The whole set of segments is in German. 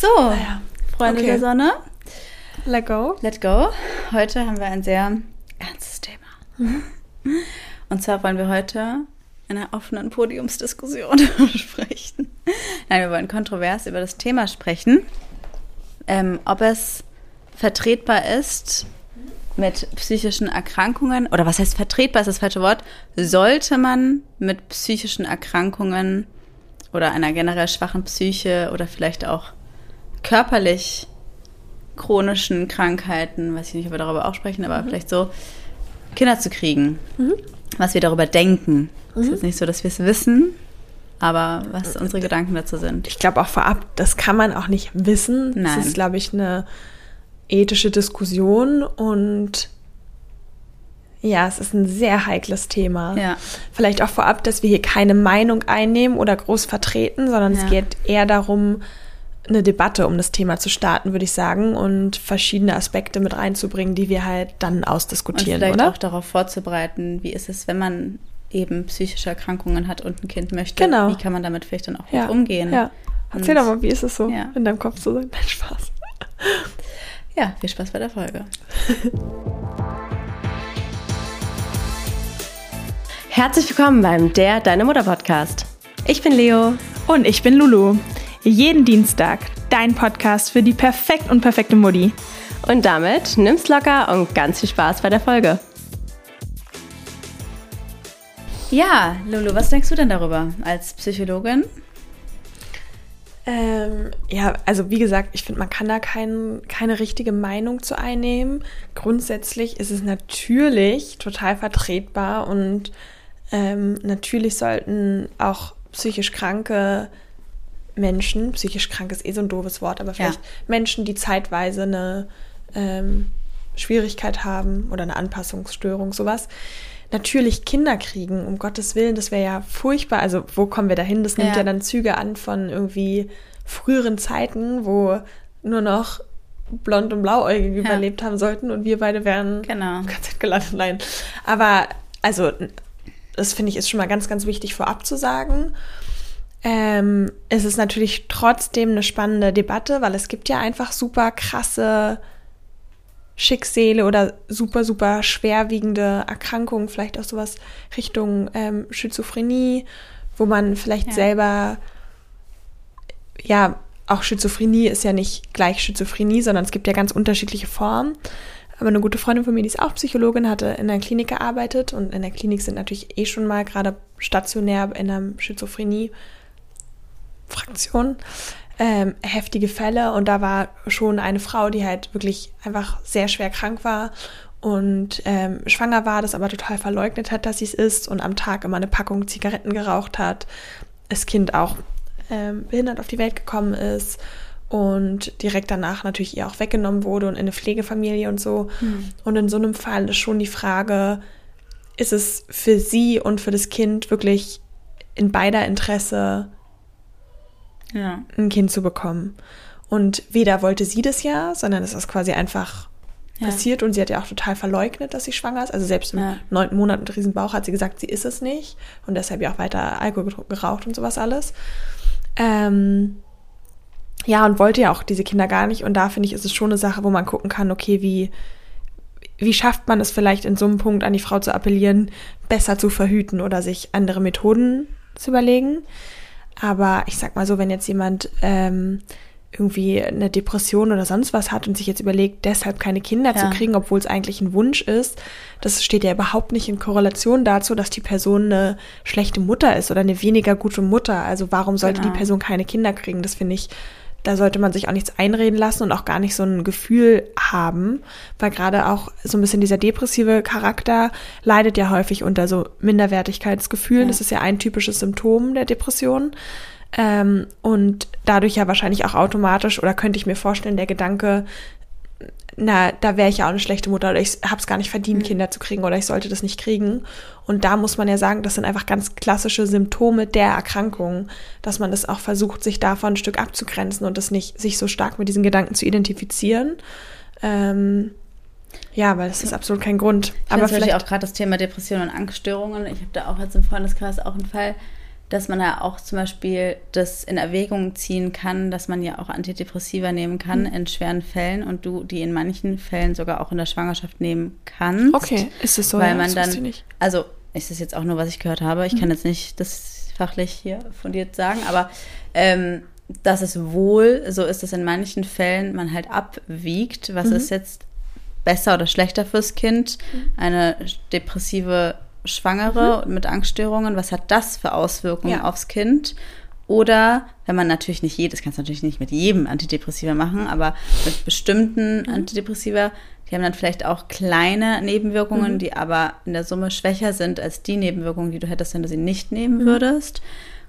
So, ja. Freunde Okay. der Sonne, Let go. let go. Heute haben wir ein sehr ernstes Thema. Mhm. Und zwar wollen wir heute in einer offenen Podiumsdiskussion sprechen. Nein, wir wollen kontrovers über das Thema sprechen, ähm, ob es vertretbar ist, mit psychischen Erkrankungen, oder was heißt vertretbar ist das falsche Wort, sollte man mit psychischen Erkrankungen oder einer generell schwachen Psyche oder vielleicht auch körperlich chronischen Krankheiten, weiß ich nicht, ob wir darüber auch sprechen, aber vielleicht so, Kinder zu kriegen. Was wir darüber denken. Es ist nicht so, dass wir es wissen, aber was unsere Gedanken dazu sind. Ich glaube auch vorab, das kann man auch nicht wissen. Nein. Das ist, glaube ich, eine ethische Diskussion und ja, es ist ein sehr heikles Thema. Ja. Vielleicht auch vorab, dass wir hier keine Meinung einnehmen oder groß vertreten, sondern Ja. es geht eher darum, eine Debatte um das Thema zu starten, würde ich sagen, und verschiedene Aspekte mit reinzubringen, die wir halt dann Und ausdiskutieren, vielleicht oder? auch darauf vorzubereiten, wie ist es, wenn man eben psychische Erkrankungen hat und ein Kind möchte. Genau. Wie kann man damit vielleicht dann auch gut ja. umgehen? Ja. Erzähl Und- doch mal, wie ist es so, Ja. in deinem Kopf zu sein? Nein, Spaß. Ja, viel Spaß bei der Folge. Herzlich willkommen beim Der Deine Mutter Podcast. Ich bin Leo. Und ich bin Lulu. Jeden Dienstag dein Podcast für die perfekt und perfekte Mutti. Und damit nimm's locker und ganz viel Spaß bei der Folge. Ja, Lulu, was denkst du denn darüber als Psychologin? Ähm, ja, also wie gesagt, ich finde, man kann da kein, keine richtige Meinung zu einnehmen. Grundsätzlich ist es natürlich total vertretbar und ähm, natürlich sollten auch psychisch kranke Menschen, psychisch krank ist eh so ein doofes Wort, aber vielleicht Menschen, die zeitweise eine ähm, Schwierigkeit haben oder eine Anpassungsstörung, sowas, natürlich Kinder kriegen, um Gottes Willen, das wäre ja furchtbar. Also wo kommen wir dahin? Das nimmt Ja. ja dann Züge an von irgendwie früheren Zeiten, wo nur noch blond und blauäugig Ja. überlebt haben sollten und wir beide wären Genau. KZ gelandet. Nein. Aber also das finde ich ist schon mal ganz, ganz wichtig vorab zu sagen. Ähm, es ist natürlich trotzdem eine spannende Debatte, weil es gibt ja einfach super krasse Schicksale oder super, super schwerwiegende Erkrankungen, vielleicht auch sowas Richtung ähm, Schizophrenie, wo man vielleicht Ja. selber, ja, auch Schizophrenie ist ja nicht gleich Schizophrenie, sondern es gibt ja ganz unterschiedliche Formen. Aber eine gute Freundin von mir, die ist auch Psychologin, hatte in der Klinik gearbeitet und in der Klinik sind natürlich eh schon mal gerade stationär in einer Schizophrenie Fraktion ähm, heftige Fälle und da war schon eine Frau, die halt wirklich einfach sehr schwer krank war und ähm, schwanger war, das aber total verleugnet hat, dass sie es ist und am Tag immer eine Packung Zigaretten geraucht hat, das Kind auch ähm, behindert auf die Welt gekommen ist und direkt danach natürlich ihr auch weggenommen wurde und in eine Pflegefamilie und so. Und in so einem Fall ist schon die Frage, ist es für sie und für das Kind wirklich in beider Interesse, Ja. ein Kind zu bekommen. Und weder wollte sie das ja, sondern es ist quasi einfach Ja. passiert und sie hat ja auch total verleugnet, dass sie schwanger ist. Also selbst im neunten Monat mit Riesenbauch hat sie gesagt, sie ist es nicht und deshalb ja auch weiter Alkohol geraucht und sowas alles. Ähm, ja, und wollte ja auch diese Kinder gar nicht. Und da finde ich, ist es schon eine Sache, wo man gucken kann, okay, wie, wie schafft man es vielleicht in so einem Punkt an die Frau zu appellieren, besser zu verhüten oder sich andere Methoden zu überlegen. Aber ich sag mal so, wenn jetzt jemand ähm, irgendwie eine Depression oder sonst was hat und sich jetzt überlegt, deshalb keine Kinder Ja. zu kriegen, obwohl es eigentlich ein Wunsch ist, das steht ja überhaupt nicht in Korrelation dazu, dass die Person eine schlechte Mutter ist oder eine weniger gute Mutter. Also warum sollte Genau. die Person keine Kinder kriegen? Das finde ich, da sollte man sich auch nichts einreden lassen und auch gar nicht so ein Gefühl haben, weil gerade auch so ein bisschen dieser depressive Charakter leidet ja häufig unter so Minderwertigkeitsgefühlen. Ja. Das ist ja ein typisches Symptom der Depression. Ähm, und dadurch ja wahrscheinlich auch automatisch, oder könnte ich mir vorstellen, der Gedanke, na, da wäre ich ja auch eine schlechte Mutter oder ich habe es gar nicht verdient, Kinder zu kriegen oder ich sollte das nicht kriegen. Und da muss man ja sagen, das sind einfach ganz klassische Symptome der Erkrankung, dass man das auch versucht, sich davon ein Stück abzugrenzen und das nicht sich so stark mit diesen Gedanken zu identifizieren. Ähm, ja, weil das ist absolut kein Grund. Ich Aber vielleicht auch gerade das Thema Depression und Angststörungen. Ich habe da auch jetzt im Freundeskreis auch einen Fall, dass man ja auch zum Beispiel das in Erwägung ziehen kann, dass man ja auch Antidepressiva nehmen kann Mhm. in schweren Fällen und du die in manchen Fällen sogar auch in der Schwangerschaft nehmen kannst. Okay, ist es so? weil Ja, man dann, ich also ist das jetzt auch nur, was ich gehört habe. Ich kann jetzt nicht das fachlich hier fundiert sagen, aber ähm, dass es wohl, so ist es in manchen Fällen, man halt abwiegt, was ist jetzt besser oder schlechter fürs Kind, eine depressive Schwangere mit Angststörungen, was hat das für Auswirkungen Ja. aufs Kind? Oder wenn man natürlich nicht jedes, kannst du natürlich nicht mit jedem Antidepressiva machen, aber mit bestimmten Antidepressiva, die haben dann vielleicht auch kleine Nebenwirkungen, die aber in der Summe schwächer sind als die Nebenwirkungen, die du hättest, wenn du sie nicht nehmen würdest.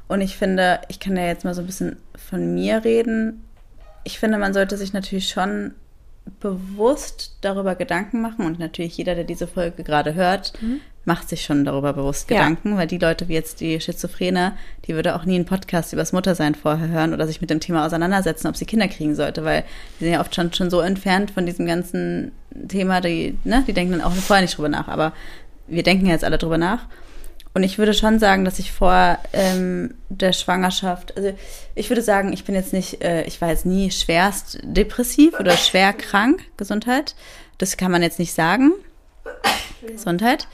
Und ich finde, ich kann ja jetzt mal so ein bisschen von mir reden. Ich finde, man sollte sich natürlich schon bewusst darüber Gedanken machen und natürlich jeder, der diese Folge gerade hört, macht sich schon darüber bewusst Ja. Gedanken, weil die Leute wie jetzt die Schizophrene, die würde auch nie einen Podcast über das Muttersein vorher hören oder sich mit dem Thema auseinandersetzen, ob sie Kinder kriegen sollte, weil die sind ja oft schon, schon so entfernt von diesem ganzen Thema, die, ne, die denken dann auch vorher nicht drüber nach, aber wir denken ja jetzt alle drüber nach. Und ich würde schon sagen, dass ich vor ähm, der Schwangerschaft, also ich würde sagen, ich bin jetzt nicht, äh, ich war jetzt nie schwerst depressiv oder schwer krank, Gesundheit. Das kann man jetzt nicht sagen. Gesundheit.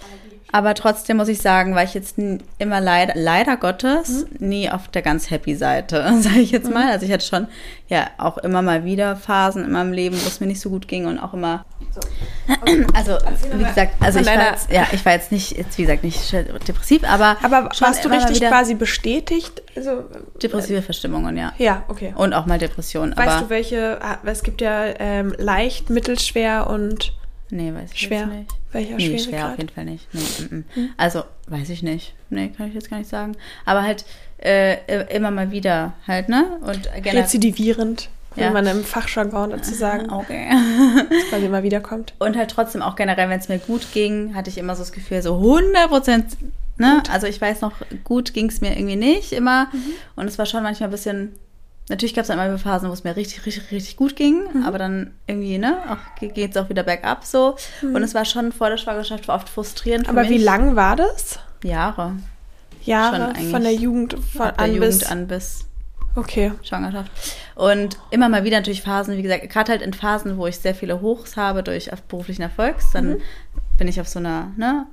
Aber trotzdem muss ich sagen, war ich jetzt immer leider, leider Gottes nie auf der ganz happy Seite, sage ich jetzt mal. Also ich hatte schon ja auch immer mal wieder Phasen in meinem Leben, wo es mir nicht so gut ging und auch immer. Also wie gesagt, also ich war jetzt, ja, ich war jetzt nicht, jetzt wie gesagt nicht depressiv, aber Aber warst du richtig quasi bestätigt? Also, depressive Verstimmungen, ja. ja, okay. Und auch mal Depressionen. Weißt du, welche, ah, es gibt ja ähm, leicht, mittelschwer und nee, weiß ich schwer. nicht. Welcher Nee, schwer auf jeden Fall nicht. Nee, mm, mm. Also, weiß ich nicht. Nee, kann ich jetzt gar nicht sagen. Aber halt äh, immer mal wieder halt, ne? Und generell. Rezidivierend, Ja. wenn man im Fachjargon dazu sagen, Okay. quasi immer wiederkommt. Und halt trotzdem auch generell, wenn es mir gut ging, hatte ich immer so das Gefühl, so 100 Prozent, ne? Also ich weiß noch, gut ging es mir irgendwie nicht immer. Und es war schon manchmal ein bisschen, natürlich gab es dann immer Phasen, wo es mir richtig, richtig, richtig gut ging. Aber dann irgendwie, ne, auch geht es auch wieder bergab so. Und es war schon vor der Schwangerschaft oft frustrierend für Aber mich. wie lang war das? Jahre. Jahre von der Jugend von, Ab der an Jugend bis. an bis Okay. Schwangerschaft. Und immer mal wieder natürlich Phasen, wie gesagt, gerade halt in Phasen, wo ich sehr viele Hochs habe durch beruflichen Erfolgs, dann bin ich auf so einer ne,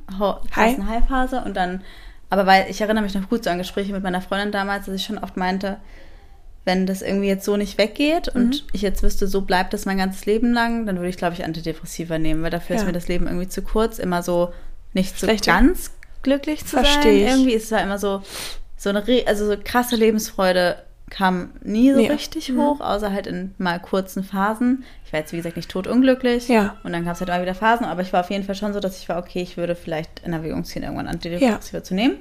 High-Phase und dann, aber weil ich erinnere mich noch gut so an Gespräche mit meiner Freundin damals, dass ich schon oft meinte, wenn das irgendwie jetzt so nicht weggeht und ich jetzt wüsste, so bleibt das mein ganzes Leben lang, dann würde ich, glaube ich, Antidepressiva nehmen, weil dafür ist Ja. mir das Leben irgendwie zu kurz, immer so nicht so Schlechte- ganz glücklich zu Versteh ich. sein. Irgendwie ist es ja immer so, so eine, also so krasse Lebensfreude kam nie so Nee. richtig hoch, außer halt in mal kurzen Phasen. Ich war jetzt, wie gesagt, nicht totunglücklich. Ja. Und dann gab es halt immer wieder Phasen, aber ich war auf jeden Fall schon so, dass ich war, okay, ich würde vielleicht in Erwägung ziehen, irgendwann Antidepressiva zu nehmen.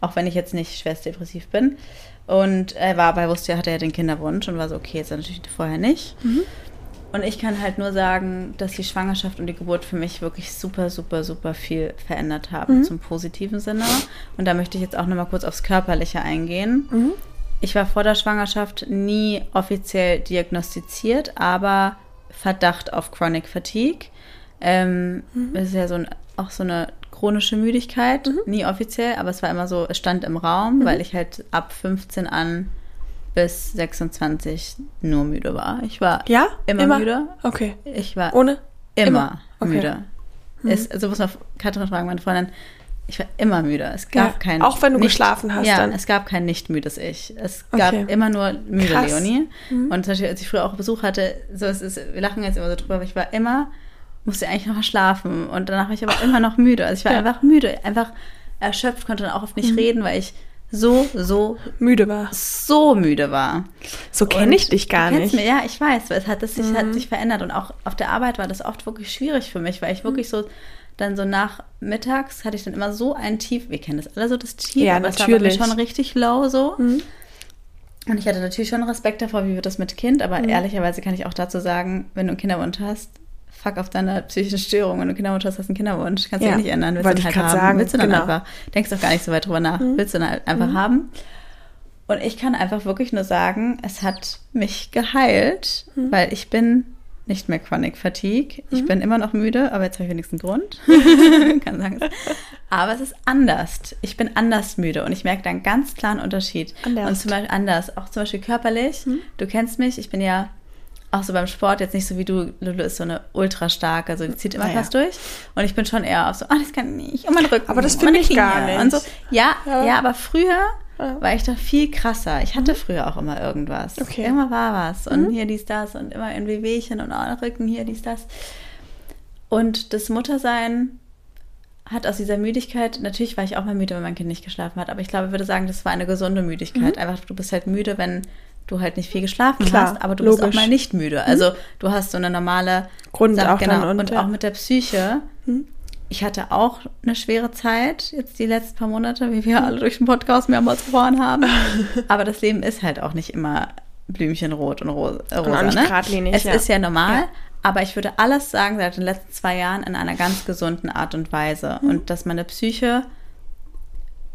Auch wenn ich jetzt nicht schwerst depressiv bin. Und er war bei wusste, er hatte ja den Kinderwunsch und war so, okay, jetzt natürlich vorher nicht. Und ich kann halt nur sagen, dass die Schwangerschaft und die Geburt für mich wirklich super, super, super viel verändert haben zum positiven Sinne. Und da möchte ich jetzt auch nochmal kurz aufs Körperliche eingehen. Ich war vor der Schwangerschaft nie offiziell diagnostiziert, aber Verdacht auf Chronic Fatigue. Ähm, Das ist ja so ein, auch so eine chronische Müdigkeit, nie offiziell, aber es war immer so, es stand im Raum, weil ich halt ab 15 an bis 26 nur müde war. Ich war Ja? immer, müde. Okay. Ich war Ohne? immer, Immer? Okay. müde. Es, also muss man Katrin fragen, meine Freundin. Ich war immer müde. Es gab Ja, kein. auch wenn du nicht, geschlafen hast Ja, dann? es gab kein nicht müdes Ich. Es gab Okay. immer nur müde Krass. Leonie. Und zum Beispiel, als ich früher auch Besuch hatte, so es ist, wir lachen jetzt immer so drüber, aber ich war immer, musste eigentlich noch mal schlafen. Und danach war ich aber immer noch müde. Also ich war Ja. einfach müde, einfach erschöpft, konnte dann auch oft nicht reden, weil ich so, so, Müde war. so müde war. So kenne ich dich gar nicht. Mich, ja, ich weiß, weil es hat, das sich, hat sich verändert und auch auf der Arbeit war das oft wirklich schwierig für mich, weil ich wirklich so dann so nach mittags hatte ich dann immer so ein Tief, wir kennen das alle so, das Tief, Ja, aber es war bei mir natürlich. schon richtig low so. Und ich hatte natürlich schon Respekt davor, wie wird das mit Kind, aber Mhm. ehrlicherweise kann ich auch dazu sagen, wenn du einen Kinderwunsch hast, fuck auf deine psychische Störung. Wenn du Kinderwunsch hast, hast du einen Kinderwunsch. Kannst du Ja, nicht ändern. Willst wollte du halt haben. sagen, Willst du dann genau. Mhm. einfach, denkst doch gar nicht so weit drüber nach. Willst du dann halt einfach haben. Und ich kann einfach wirklich nur sagen, es hat mich geheilt, Mhm. weil ich bin nicht mehr Chronic Fatigue. Ich bin immer noch müde, aber jetzt habe ich wenigstens einen Grund. Kann sagen. Aber es ist anders. Ich bin anders müde und ich merke da einen ganz klaren Unterschied. Anders. Und zum Beispiel anders, auch zum Beispiel körperlich. Du kennst mich, ich bin ja auch so beim Sport jetzt nicht so wie du. Lulu ist so eine ultra starke, also die zieht immer ja. fast durch. Und ich bin schon eher auf so, ah, das kann ich nicht. Und mein Rücken. Aber das finde ich gar nicht. Und so. Ja, Ja. ja, aber früher Ja. war ich doch viel krasser. Ich hatte früher auch immer irgendwas. Okay. Immer war was. Und hier dies, das und immer ein Wehwehchen und oh, Rücken, hier dies, das. Und das Muttersein hat aus dieser Müdigkeit, natürlich war ich auch mal müde, wenn mein Kind nicht geschlafen hat, aber ich glaube, ich würde sagen, das war eine gesunde Müdigkeit. Einfach, du bist halt müde, wenn du halt nicht viel geschlafen Klar, hast, aber du bist logisch. auch mal nicht müde. Also du hast so eine normale Grund Sache, auch genau. und, und ja. auch mit der Psyche. Ich hatte auch eine schwere Zeit, jetzt die letzten paar Monate, wie wir alle durch den Podcast mehrmals erfahren haben. Aber das Leben ist halt auch nicht immer Blümchenrot und rosa. Äh, rosa ne? Es ja. ist ja normal, Ja. aber ich würde alles sagen, seit den letzten zwei Jahren in einer ganz gesunden Art und Weise. Mhm. Und dass meine Psyche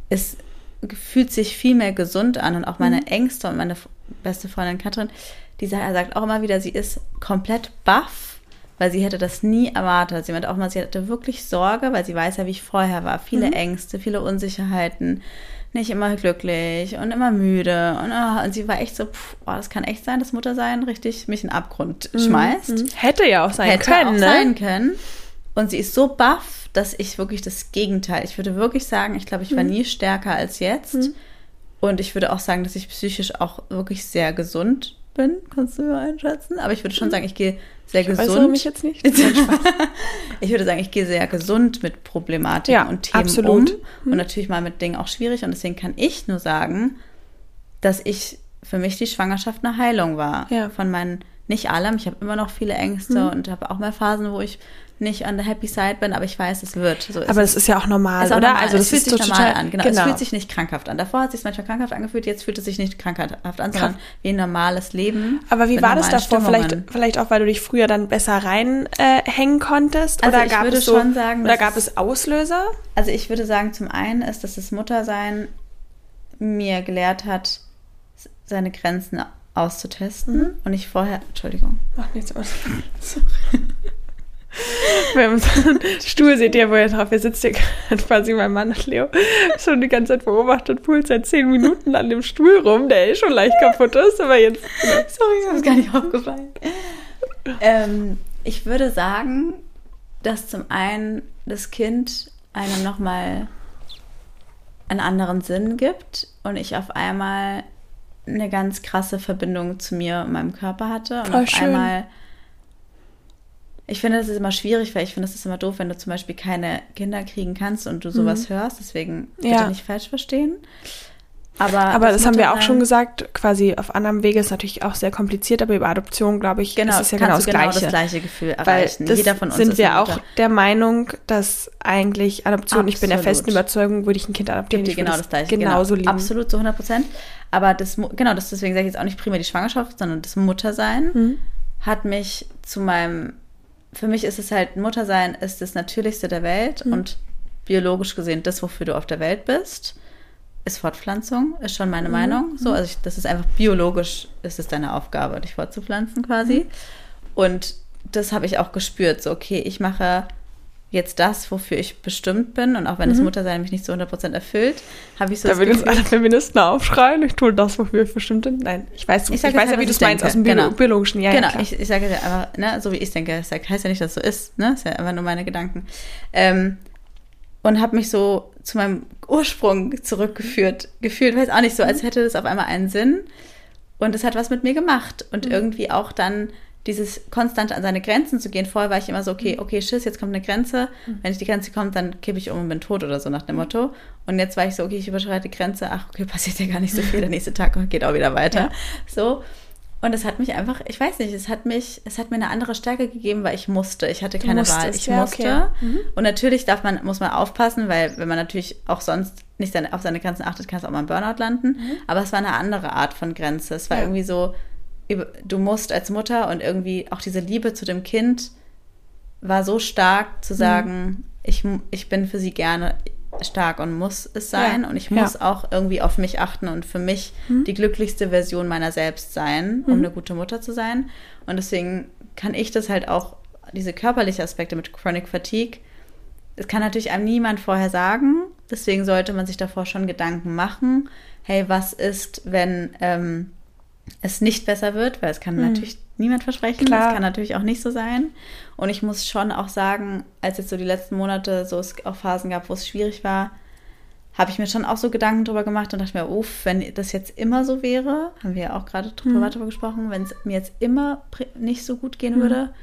ist, fühlt sich viel mehr gesund an und auch meine Mhm. Ängste und meine beste Freundin Katrin, die sagt, er sagt auch immer wieder, sie ist komplett baff, weil sie hätte das nie erwartet. Sie meinte auch mal, sie hatte wirklich Sorge, weil sie weiß ja, wie ich vorher war. Viele Mhm. Ängste, viele Unsicherheiten, nicht immer glücklich und immer müde. Und, ah, und sie war echt so, pff, oh, das kann echt sein, dass Muttersein richtig mich in den Abgrund schmeißt Hätte ja auch sein hätte können, auch ne? sein können. Und sie ist so baff, dass ich wirklich das Gegenteil, ich würde wirklich sagen, ich glaube, ich Mhm. war nie stärker als jetzt. Und ich würde auch sagen, dass ich psychisch auch wirklich sehr gesund bin. Kannst du einschätzen? Aber ich würde schon sagen, ich gehe sehr Ich äußere gesund. mich jetzt nicht. ich würde sagen, ich gehe sehr gesund mit Problematiken Ja, und Themen absolut. um. Und natürlich mal mit Dingen auch schwierig. Und deswegen kann ich nur sagen, dass ich für mich die Schwangerschaft eine Heilung war. Ja. Von meinen, nicht allem. Ich habe immer noch viele Ängste und habe auch mal Phasen, wo ich nicht an der Happy Side bin, aber ich weiß, es wird. So ist Aber es. das ist ja auch normal, Ist auch oder? normal. Also das es fühlt sich normal an. Genau. Es fühlt sich nicht krankhaft an. Davor hat es sich manchmal krankhaft angefühlt, jetzt fühlt es sich nicht krankhaft an, sondern wie ein normales Leben. Aber wie war das davor? Vielleicht, Stimmungen. vielleicht auch, weil du dich früher dann besser reinhängen äh, konntest? Also oder ich gab würde es so, schon sagen, oder gab es- Auslöser? Also ich würde sagen, zum einen ist, dass das Muttersein mir gelehrt hat, seine Grenzen auszutesten. Mhm. Und ich vorher, Entschuldigung. Macht nichts aus. Wir haben so einen Stuhl, seht ihr, wo ihr drauf, ihr sitzt hier gerade quasi mein Mann und Leo schon die ganze Zeit beobachtet, pult seit zehn Minuten an dem Stuhl rum, der eh schon leicht kaputt ist, aber jetzt, Sorry, mir ist gar nicht aufgefallen. ähm, ich würde sagen, dass zum einen das Kind einem nochmal einen anderen Sinn gibt und ich auf einmal eine ganz krasse Verbindung zu mir und meinem Körper hatte und Voll auf schön. einmal ich finde, das ist immer schwierig, weil ich finde, es ist immer doof, wenn du zum Beispiel keine Kinder kriegen kannst und du sowas hörst. Deswegen bitte Mhm. Ja. nicht falsch verstehen. Aber, aber das, haben wir auch schon gesagt, quasi auf anderem Wege ist natürlich auch sehr kompliziert, aber über Adoption, glaube ich, Genau, ist es ja genau das genau Gleiche. das gleiche Gefühl Weil erreichen. das Jeder von uns sind wir auch der Meinung, dass eigentlich Adoption, ich bin der Absolut. festen Überzeugung, würde ich ein Kind adoptieren, ich genau das gleiche. genauso genau. lieben. Absolut zu 100 Prozent. Aber das, genau, das, deswegen sage ich jetzt auch nicht prima die Schwangerschaft, sondern das Muttersein Mhm. hat mich zu meinem, für mich ist es halt, Muttersein ist das Natürlichste der Welt Mhm. und biologisch gesehen das, wofür du auf der Welt bist, ist Fortpflanzung, ist schon Mhm. meine Meinung. So, also ich, das ist einfach biologisch, ist es deine Aufgabe, dich fortzupflanzen quasi. Mhm. Und das habe ich auch gespürt, so, okay, ich mache jetzt das, wofür ich bestimmt bin. Und auch wenn das Muttersein mich nicht zu 100% erfüllt, habe ich so Mhm. Da das würden jetzt alle Feministen aufschreien, ich tue das, wofür ich bestimmt bin. Nein, ich weiß, ich Ich weiß ja, wie du es meinst, aus dem Genau. biologischen. Ja, genau, ja, ich, ich sage dir einfach, ne, so wie ich denke, das heißt ja nicht, dass es so ist, ne? Ist ja einfach nur meine Gedanken. Ähm, und habe mich so zu meinem Ursprung zurückgeführt, gefühlt, weiß auch nicht so, als hätte das auf einmal einen Sinn. Und es hat was mit mir gemacht. Und irgendwie auch dann dieses konstante an seine Grenzen zu gehen. Vorher war ich immer so, okay, okay, Schiss, jetzt kommt eine Grenze. Wenn ich die Grenze kommt, dann kippe ich um und bin tot oder so nach dem Motto. Und jetzt war ich so, okay, ich überschreite die Grenze. Ach, okay, passiert ja gar nicht so viel. Der nächste Tag geht auch wieder weiter. Ja. So. Und es hat mich einfach, ich weiß nicht, es hat mich, es hat mir eine andere Stärke gegeben, weil ich musste. Ich hatte keine musstest, Wahl. Ich ja, musste. okay. Mhm. Und natürlich darf man, muss man aufpassen, weil wenn man natürlich auch sonst nicht auf seine Grenzen achtet, kann es auch mal im Burnout landen. Aber es war eine andere Art von Grenze. Es war Mhm. Ja. irgendwie so, du musst als Mutter und irgendwie auch diese Liebe zu dem Kind war so stark Mhm. zu sagen, ich, mu- ich bin für sie gerne stark und muss es sein Ja, und ich ja. Mhm. muss auch irgendwie auf mich achten und für mich die glücklichste Version meiner selbst sein, um eine gute Mutter zu sein. Und deswegen kann ich das halt auch, diese körperlichen Aspekte mit Chronic Fatigue, das kann natürlich einem niemand vorher sagen. Deswegen sollte man sich davor schon Gedanken machen. Hey, was ist, wenn ähm, es nicht besser wird? Weil es kann Hm. natürlich niemand versprechen. Klar. Das kann natürlich auch nicht so sein. Und ich muss schon auch sagen, als jetzt so die letzten Monate so es auch Phasen gab, wo es schwierig war, habe ich mir schon auch so Gedanken drüber gemacht und dachte mir, uff, wenn das jetzt immer so wäre, haben wir ja auch gerade drüber drüber gesprochen, wenn es mir jetzt immer nicht so gut gehen würde,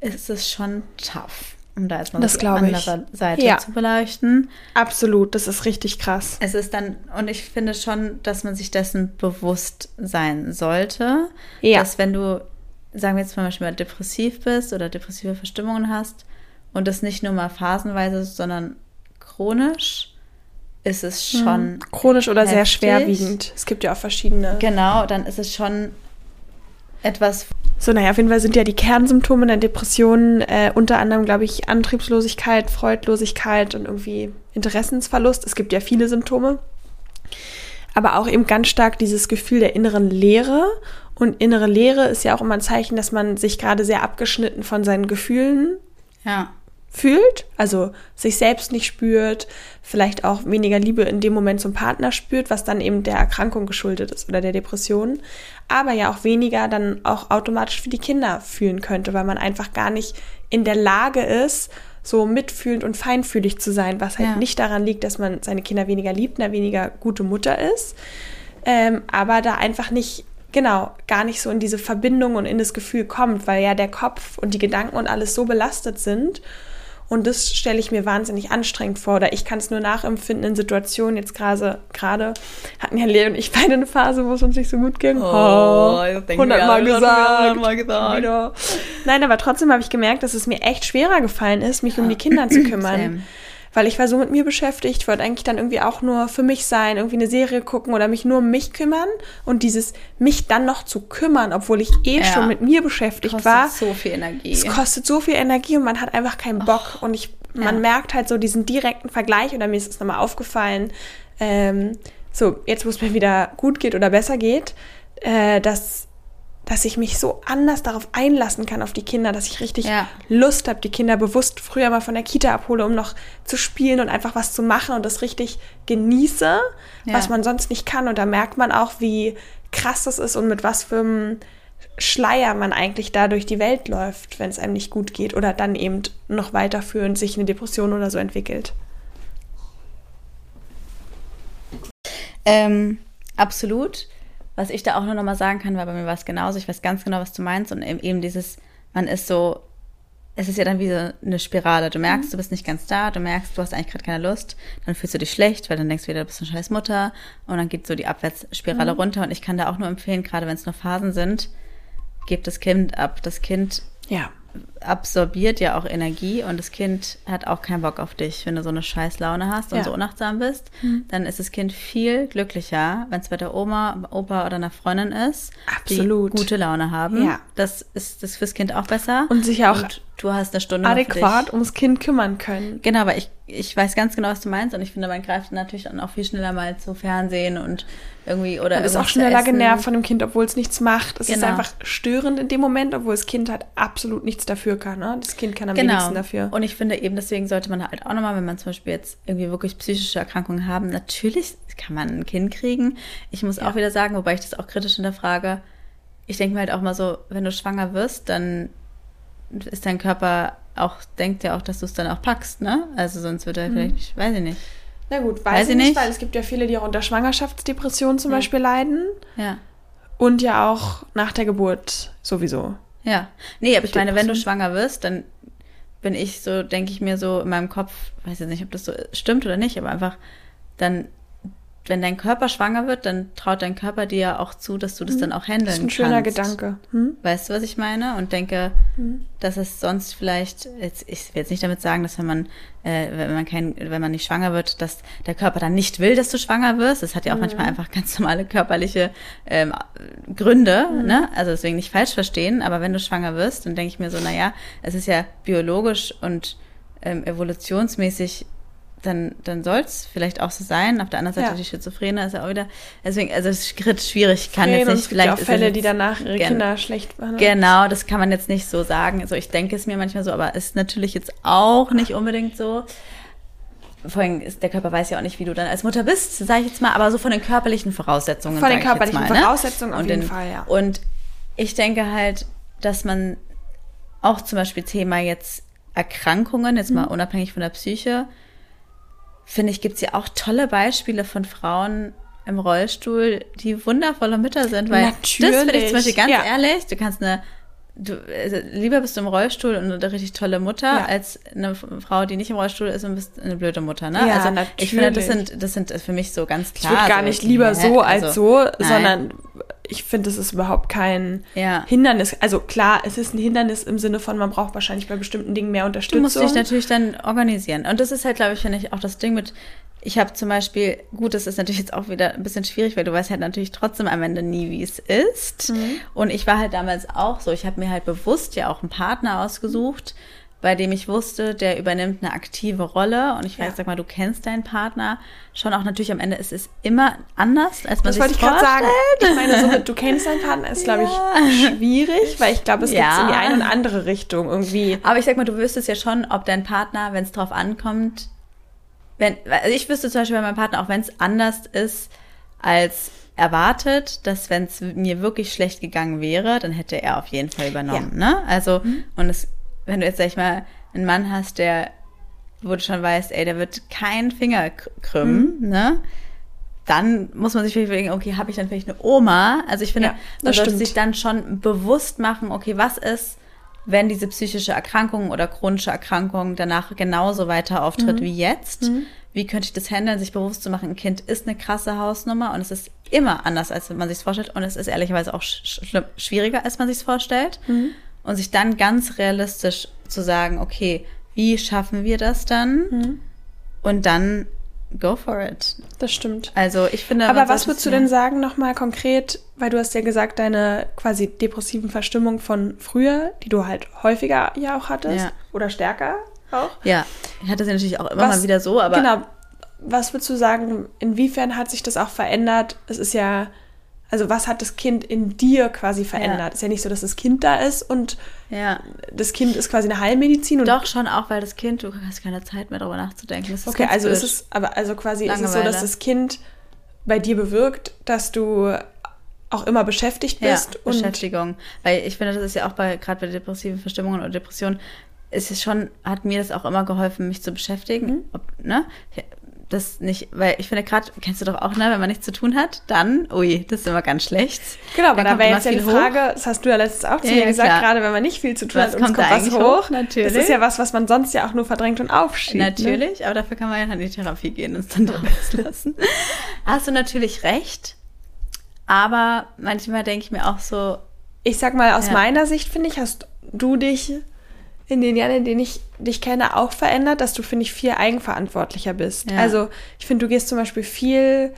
ist es schon tough, um da erstmal Das so die glaube ich. andere Seite Ja. zu beleuchten. Absolut, das ist richtig krass. Es ist dann, und ich finde schon, dass man sich dessen bewusst sein sollte, Ja. dass wenn du, sagen wir jetzt zum Beispiel mal depressiv bist oder depressive Verstimmungen hast und das nicht nur mal phasenweise, sondern chronisch, ist es schon Chronisch oder sehr heftig. schwerwiegend. Es gibt ja auch verschiedene. Genau, dann ist es schon etwas, So, naja, auf jeden Fall sind ja die Kernsymptome der Depression äh, unter anderem, glaube ich, Antriebslosigkeit, Freudlosigkeit und irgendwie Interessensverlust. Es gibt ja viele Symptome. Aber auch eben ganz stark dieses Gefühl der inneren Leere. Und innere Leere ist ja auch immer ein Zeichen, dass man sich gerade sehr abgeschnitten von seinen Gefühlen ja, fühlt, also sich selbst nicht spürt, vielleicht auch weniger Liebe in dem Moment zum Partner spürt, was dann eben der Erkrankung geschuldet ist oder der Depression, aber ja auch weniger dann auch automatisch für die Kinder fühlen könnte, weil man einfach gar nicht in der Lage ist, so mitfühlend und feinfühlig zu sein, was halt Ja. nicht daran liegt, dass man seine Kinder weniger liebt, eine weniger gute Mutter ist, ähm, aber da einfach nicht, genau, gar nicht so in diese Verbindung und in das Gefühl kommt, weil ja der Kopf und die Gedanken und alles so belastet sind. Und das stelle ich mir wahnsinnig anstrengend vor. Oder ich kann es nur nachempfinden in Situationen. Jetzt gerade, gerade hatten ja Lea und ich beide eine Phase, wo es uns nicht so gut ging. Oh, alle schon wieder gesagt. hundertmal gesagt. Wieder. Nein, aber trotzdem habe ich gemerkt, dass es mir echt schwerer gefallen ist, mich um die Kinder zu kümmern. Same. Weil ich war so mit mir beschäftigt, wollte eigentlich dann irgendwie auch nur für mich sein, irgendwie eine Serie gucken oder mich nur um mich kümmern. Und dieses mich dann noch zu kümmern, obwohl ich eh Ja. schon mit mir beschäftigt kostet war, so viel Energie. es kostet so viel Energie und man hat einfach keinen Bock. und ich, man ja. merkt halt so diesen direkten Vergleich oder mir ist es nochmal aufgefallen, ähm, so jetzt wo es mir wieder gut geht oder besser geht, äh, dass dass ich mich so anders darauf einlassen kann auf die Kinder, dass ich richtig Ja. Lust habe, die Kinder bewusst früher mal von der Kita abhole, um noch zu spielen und einfach was zu machen und das richtig genieße, Ja. was man sonst nicht kann. Und da merkt man auch, wie krass das ist und mit was für einem Schleier man eigentlich da durch die Welt läuft, wenn es einem nicht gut geht oder dann eben noch weiterführend sich eine Depression oder so entwickelt. Ähm, absolut. Was ich da auch nur noch mal sagen kann, weil bei mir war es genauso. Ich weiß ganz genau, was du meinst. Und eben eben dieses, man ist so, es ist ja dann wie so eine Spirale. Du merkst, du bist nicht ganz da, du merkst, du hast eigentlich gerade keine Lust. Dann fühlst du dich schlecht, weil dann denkst du wieder, du bist eine scheiß Mutter. Und dann geht so die Abwärtsspirale runter. Und ich kann da auch nur empfehlen, gerade wenn es nur Phasen sind, gebt das Kind ab. Das Kind Ja. Absorbiert ja auch Energie und das Kind hat auch keinen Bock auf dich. Wenn du so eine scheiß Laune hast und Ja. so unachtsam bist, dann ist das Kind viel glücklicher, wenn es bei der Oma, Opa oder einer Freundin ist, Absolut. die gute Laune haben. Ja. Das ist das fürs Kind auch besser. Und sich auch und du hast eine Stunde Adäquat ums Kind kümmern können. Genau, aber ich, ich weiß ganz genau, was du meinst und ich finde, man greift natürlich dann auch viel schneller mal zu Fernsehen und irgendwie oder Man ist auch schneller genervt von dem Kind, obwohl es nichts macht. Es ist Genau. einfach störend in dem Moment, obwohl das Kind halt absolut nichts dafür kann. Ne? Das Kind kann am Genau. wenigsten dafür. Und ich finde eben, deswegen sollte man halt auch nochmal, wenn man zum Beispiel jetzt irgendwie wirklich psychische Erkrankungen haben, natürlich kann man ein Kind kriegen. Ich muss auch wieder sagen, wobei ich das auch kritisch hinterfrage, ich denke mir halt auch mal so, wenn du schwanger wirst, dann ist dein Körper auch, denkt ja auch, dass du es dann auch packst, ne? Also sonst wird Mhm. er vielleicht, ich weiß ich nicht. Na gut, weiß, Weiß ich ich nicht, nicht. weil es gibt ja viele, die auch unter Schwangerschaftsdepressionen zum Beispiel leiden. Ja. Und ja auch nach der Geburt sowieso. Ja. Nee, aber ich meine, wenn du schwanger wirst, dann bin ich so, denke ich mir so in meinem Kopf, weiß jetzt nicht, ob das so stimmt oder nicht, aber einfach dann, wenn dein Körper schwanger wird, dann traut dein Körper dir ja auch zu, dass du das dann auch handeln Das ist ein kannst. schöner Gedanke. Hm? Weißt du, was ich meine? Und denke, dass es sonst vielleicht, jetzt, ich will jetzt nicht damit sagen, dass wenn man, äh, wenn man kein, wenn man nicht schwanger wird, dass der Körper dann nicht will, dass du schwanger wirst. Das hat ja auch manchmal einfach ganz normale körperliche ähm, Gründe, ne? Also deswegen nicht falsch verstehen, aber wenn du schwanger wirst, dann denke ich mir so, naja, es ist ja biologisch und ähm, evolutionsmäßig dann, dann soll es vielleicht auch so sein. Auf der anderen Seite Ja. die Schizophrene ist ja auch wieder, deswegen, also es ist schwierig, kann jetzt nicht es gibt auch Fälle, die danach ihre Kinder schlecht behandeln. Genau, das kann man jetzt nicht so sagen. Also ich denke es mir manchmal so, aber ist natürlich jetzt auch nicht unbedingt so. Vor allem ist der Körper weiß ja auch nicht, wie du dann als Mutter bist, sage ich jetzt mal, aber so von den körperlichen Voraussetzungen. Von den körperlichen mal, ne? Voraussetzungen auf und jeden den, Fall, ja. Und ich denke halt, dass man auch zum Beispiel Thema jetzt Erkrankungen, jetzt Mhm. mal unabhängig von der Psyche, finde ich, gibt es ja auch tolle Beispiele von Frauen im Rollstuhl, die wundervolle Mütter sind, weil das finde ich Natürlich, zum Beispiel ganz ja. ehrlich, du kannst eine Du, also lieber bist du im Rollstuhl und eine richtig tolle Mutter, Ja. als eine Frau, die nicht im Rollstuhl ist und bist eine blöde Mutter, ne? Ja, also ich finde, das natürlich. sind, das sind für mich so ganz Ich klar. würde gar so, nicht lieber so als Also, so, nein. sondern ich finde, es ist überhaupt kein Ja. Hindernis. Also klar, es ist ein Hindernis im Sinne von, man braucht wahrscheinlich bei bestimmten Dingen mehr Du Unterstützung. musst dich natürlich dann organisieren. Und das ist halt, glaube ich, finde ich, auch das Ding mit, ich habe zum Beispiel, gut, das ist natürlich jetzt auch wieder ein bisschen schwierig, weil du weißt halt natürlich trotzdem am Ende nie, wie es ist. Und ich war halt damals auch so, ich habe mir halt bewusst ja auch einen Partner ausgesucht, bei dem ich wusste, der übernimmt eine aktive Rolle. Und ich weiß, Ja. sag mal, du kennst deinen Partner schon auch natürlich am Ende, ist es immer anders, als man das sich wollte ich gerade sagen. Ich meine, so mit, du kennst deinen Partner ist, glaube ich, schwierig, weil ich glaube, es Ja. geht in die eine und andere Richtung irgendwie. Aber ich sag mal, du wüsstest ja schon, ob dein Partner, wenn es drauf ankommt, wenn, also ich wüsste zum Beispiel bei meinem Partner, auch wenn es anders ist als erwartet, dass wenn es mir wirklich schlecht gegangen wäre, dann hätte er auf jeden Fall übernommen, ne? Also, und es, wenn du jetzt, sag ich mal, einen Mann hast, der, wo du schon weißt, ey, der wird keinen Finger krümmen, ne? Dann muss man sich vielleicht überlegen, okay, habe ich dann vielleicht eine Oma? Also ich finde, Ja, man sollte sich dann schon bewusst machen, okay, was ist, wenn diese psychische Erkrankung oder chronische Erkrankung danach genauso weiter auftritt wie jetzt? Wie könnte ich das handeln, sich bewusst zu machen, ein Kind ist eine krasse Hausnummer und es ist immer anders, als man sich vorstellt und es ist ehrlicherweise auch sch schwieriger, als man sich vorstellt. Und sich dann ganz realistisch zu sagen, okay, wie schaffen wir das dann? Und dann go for it. Das stimmt. Also ich finde, Aber was würdest du denn sagen nochmal konkret, weil du hast ja gesagt, deine quasi depressiven Verstimmungen von früher, die du halt häufiger ja auch hattest Ja. oder stärker auch. Ja, ich hatte sie natürlich auch immer Was- mal wieder so, aber Genau. Was würdest du sagen, inwiefern hat sich das auch verändert? Es ist ja, also was hat das Kind in dir quasi verändert? Ja. Es ist ja nicht so, dass das Kind da ist und ja. das Kind ist quasi eine Heilmedizin. Und Doch schon auch, weil das Kind, du hast keine Zeit mehr darüber nachzudenken. Okay, also ist es, aber also quasi ist es so, dass das Kind bei dir bewirkt, dass du auch immer beschäftigt bist ja, und Beschäftigung. Weil ich finde, das ist ja auch bei, gerade bei depressiven Verstimmungen oder Depressionen, ist es schon, hat mir das auch immer geholfen, mich zu beschäftigen. Mhm. Ob, ne? Das nicht, weil ich finde gerade, kennst du doch auch, ne, wenn man nichts zu tun hat, dann, ui, das ist immer ganz schlecht. Genau, aber da wäre jetzt ja die viel hoch. Frage, das hast du ja letztens auch zu Ja, mir ja, gesagt, klar. gerade wenn man nicht viel zu tun Was hat kommt kommt was hoch. hoch? Natürlich. Das ist ja was, was man sonst ja auch nur verdrängt und aufschiebt. Ne? Natürlich, aber dafür kann man ja dann in die Therapie gehen und es dann draus lassen. Hast du natürlich recht, aber manchmal denke ich mir auch so, Ich sag mal, aus Ja. meiner Sicht, finde ich, hast du dich in den Jahren, in denen ich dich kenne, auch verändert, dass du, finde ich, viel eigenverantwortlicher bist. Ja. Also ich finde, du gehst zum Beispiel viel,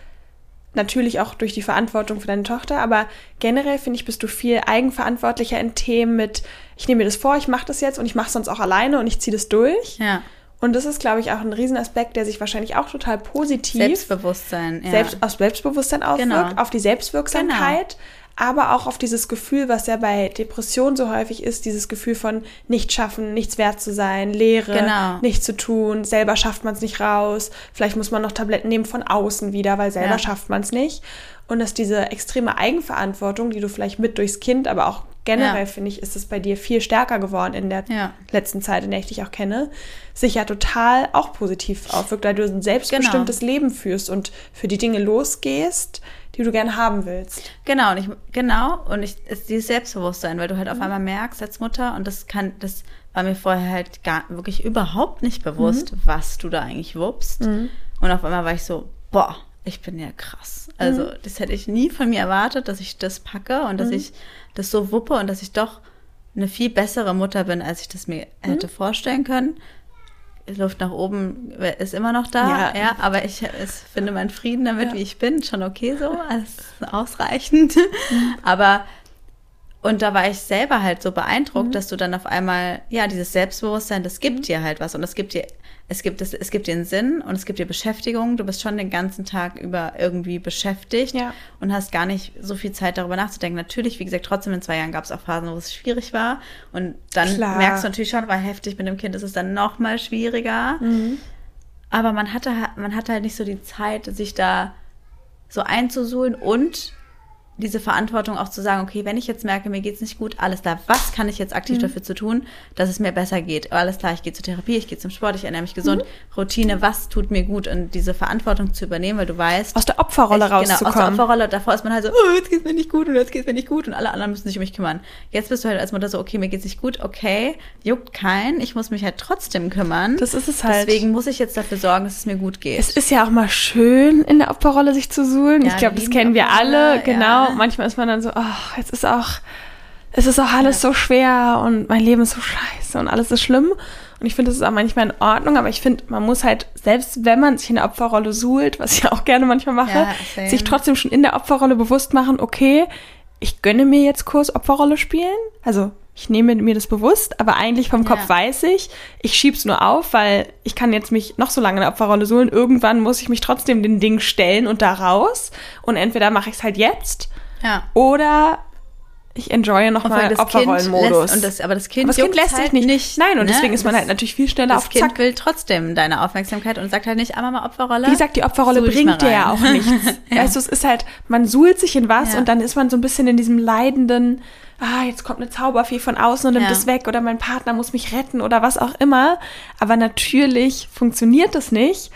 natürlich auch durch die Verantwortung für deine Tochter, aber generell, finde ich, bist du viel eigenverantwortlicher in Themen mit, ich nehme mir das vor, ich mache das jetzt und ich mache es sonst auch alleine und ich ziehe das durch. ja, Und das ist, glaube ich, auch ein Riesenaspekt, der sich wahrscheinlich auch total positiv Selbstbewusstsein. Ja. selbst auf Selbstbewusstsein aufwirkt, Genau. auf die Selbstwirksamkeit, aber auch auf dieses Gefühl, was ja bei Depressionen so häufig ist, dieses Gefühl von nicht schaffen, nichts wert zu sein, Leere, Genau. nichts zu tun, selber schafft man es nicht raus, vielleicht muss man noch Tabletten nehmen von außen wieder, weil selber Ja. schafft man es nicht. Und dass diese extreme Eigenverantwortung, die du vielleicht mit durchs Kind, aber auch generell, Ja. finde ich, ist es bei dir viel stärker geworden in der Ja. letzten Zeit, in der ich dich auch kenne, sich ja total auch positiv aufwirkt, weil du ein Genau. selbstbestimmtes Leben führst und für die Dinge losgehst, die du gerne haben willst. Genau, und ich, genau, und ich, ist dieses Selbstbewusstsein, weil du halt Mhm. auf einmal merkst als Mutter, und das kann, das war mir vorher halt gar, wirklich überhaupt nicht bewusst, Mhm. was du da eigentlich wuppst. Und auf einmal war ich so, boah, ich bin ja krass. Also, Mhm. das hätte ich nie von mir erwartet, dass ich das packe und dass ich das so wuppe und dass ich doch eine viel bessere Mutter bin, als ich das mir hätte Mhm. vorstellen können. Luft nach oben ist immer noch da, Ja. ja, aber ich es finde meinen Frieden damit, Ja. wie ich bin, schon okay so, alles ausreichend. Mhm. Aber Und da war ich selber halt so beeindruckt, Mhm. dass du dann auf einmal, ja, dieses Selbstbewusstsein, das gibt dir halt was und es gibt dir, es gibt, es, es gibt einen Sinn und es gibt dir Beschäftigung. Du bist schon den ganzen Tag über irgendwie beschäftigt Ja. und hast gar nicht so viel Zeit darüber nachzudenken. Natürlich, wie gesagt, trotzdem in zwei Jahren gab es auch Phasen, wo es schwierig war und dann Klar. merkst du natürlich schon, weil heftig mit dem Kind ist es dann noch mal schwieriger. Mhm. Aber man hatte, ha- man hatte halt nicht so die Zeit, sich da so einzusuhlen und diese Verantwortung auch zu sagen, okay, wenn ich jetzt merke, mir geht's nicht gut, alles klar, was kann ich jetzt aktiv Mhm. dafür zu tun, dass es mir besser geht? Alles klar, ich gehe zur Therapie, ich gehe zum Sport, ich ernähre mich gesund, Mhm. Routine, was tut mir gut? Und diese Verantwortung zu übernehmen, weil du weißt, Aus der Opferrolle Echt, Genau, aus der rauszukommen. Opferrolle. Davor ist man halt so, oh, jetzt geht's mir nicht gut und jetzt geht's mir nicht gut und alle anderen müssen sich um mich kümmern. Jetzt bist du halt als Mutter so, okay, mir geht's nicht gut, okay, juckt keinen, ich muss mich halt trotzdem kümmern. Das ist es halt. Deswegen muss ich jetzt dafür sorgen, dass es mir gut geht. Es ist ja auch mal schön, in der Opferrolle sich zu suhlen. Ja, ich glaube, das kennen wir alle. Genau. ja. Manchmal ist man dann so, ach, jetzt ist auch, es ist auch alles so schwer und mein Leben ist so scheiße und alles ist schlimm. Und ich finde, das ist auch manchmal in Ordnung, aber ich finde, man muss halt, selbst wenn man sich in der Opferrolle suhlt, was ich auch gerne manchmal mache, Ja, sich trotzdem schon in der Opferrolle bewusst machen, okay, ich gönne mir jetzt Kurs Opferrolle spielen. Also ich nehme mir das bewusst, aber eigentlich vom Kopf Ja. weiß ich, ich schieb's nur auf, weil ich kann jetzt mich noch so lange in der Opferrolle suhlen. Irgendwann muss ich mich trotzdem den Ding stellen und da raus. Und entweder mache ich es halt jetzt ja. oder ich enjoye nochmal das Opferrollenmodus. und das, aber das Kind, aber das Kind lässt sich halt nicht. nicht. Nein, und ne? deswegen ist man Das- halt natürlich viel schneller Das auf Kind Zack. will trotzdem deine Aufmerksamkeit und sagt halt nicht, ah, Mama, Opferrolle. Wie gesagt, die Opferrolle bringt mal dir ja auch nichts. Ja. Weißt du, es ist halt, man suhlt sich in was Ja. und dann ist man so ein bisschen in diesem leidenden, ah, jetzt kommt eine Zauberfee von außen und nimmt Ja. es weg oder mein Partner muss mich retten oder was auch immer. Aber natürlich funktioniert das nicht.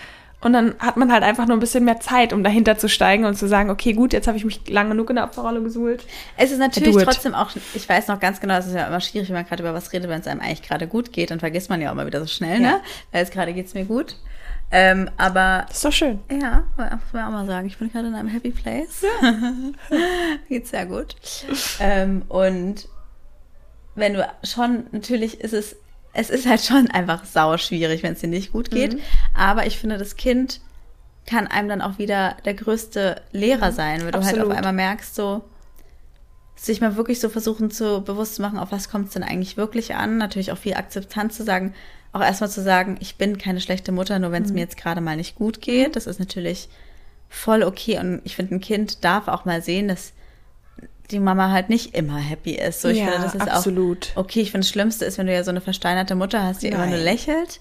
Und dann hat man halt einfach nur ein bisschen mehr Zeit, um dahinter zu steigen und zu sagen, okay, gut, jetzt habe ich mich lang genug in der Opferrolle gesuhlt. Es ist natürlich trotzdem auch, ich weiß noch ganz genau, es ist ja immer schwierig, wenn man gerade über was redet, wenn es einem eigentlich gerade gut geht, dann vergisst man ja auch mal wieder so schnell, Ja. ne? Weil jetzt gerade geht's mir gut. Ähm, aber Das ist doch schön. ja, muss man auch mal sagen, ich bin gerade in einem happy place. Geht's sehr gut. Ähm, und wenn du schon, natürlich ist es, es ist halt schon einfach sau schwierig, wenn es dir nicht gut geht. Aber ich finde, das Kind kann einem dann auch wieder der größte Lehrer sein, weil du halt Absolut. auf einmal merkst, so, sich mal wirklich so versuchen zu bewusst zu machen, auf was kommt es denn eigentlich wirklich an. Natürlich auch viel Akzeptanz zu sagen, auch erstmal zu sagen, ich bin keine schlechte Mutter, nur wenn es mir jetzt gerade mal nicht gut geht. Das ist natürlich voll okay. Und ich finde, ein Kind darf auch mal sehen, dass die Mama halt nicht immer happy ist. So, ich Ja, finde, das ist absolut. auch okay. Ich finde, das Schlimmste ist, wenn du ja so eine versteinerte Mutter hast, die immer nur Nein. lächelt.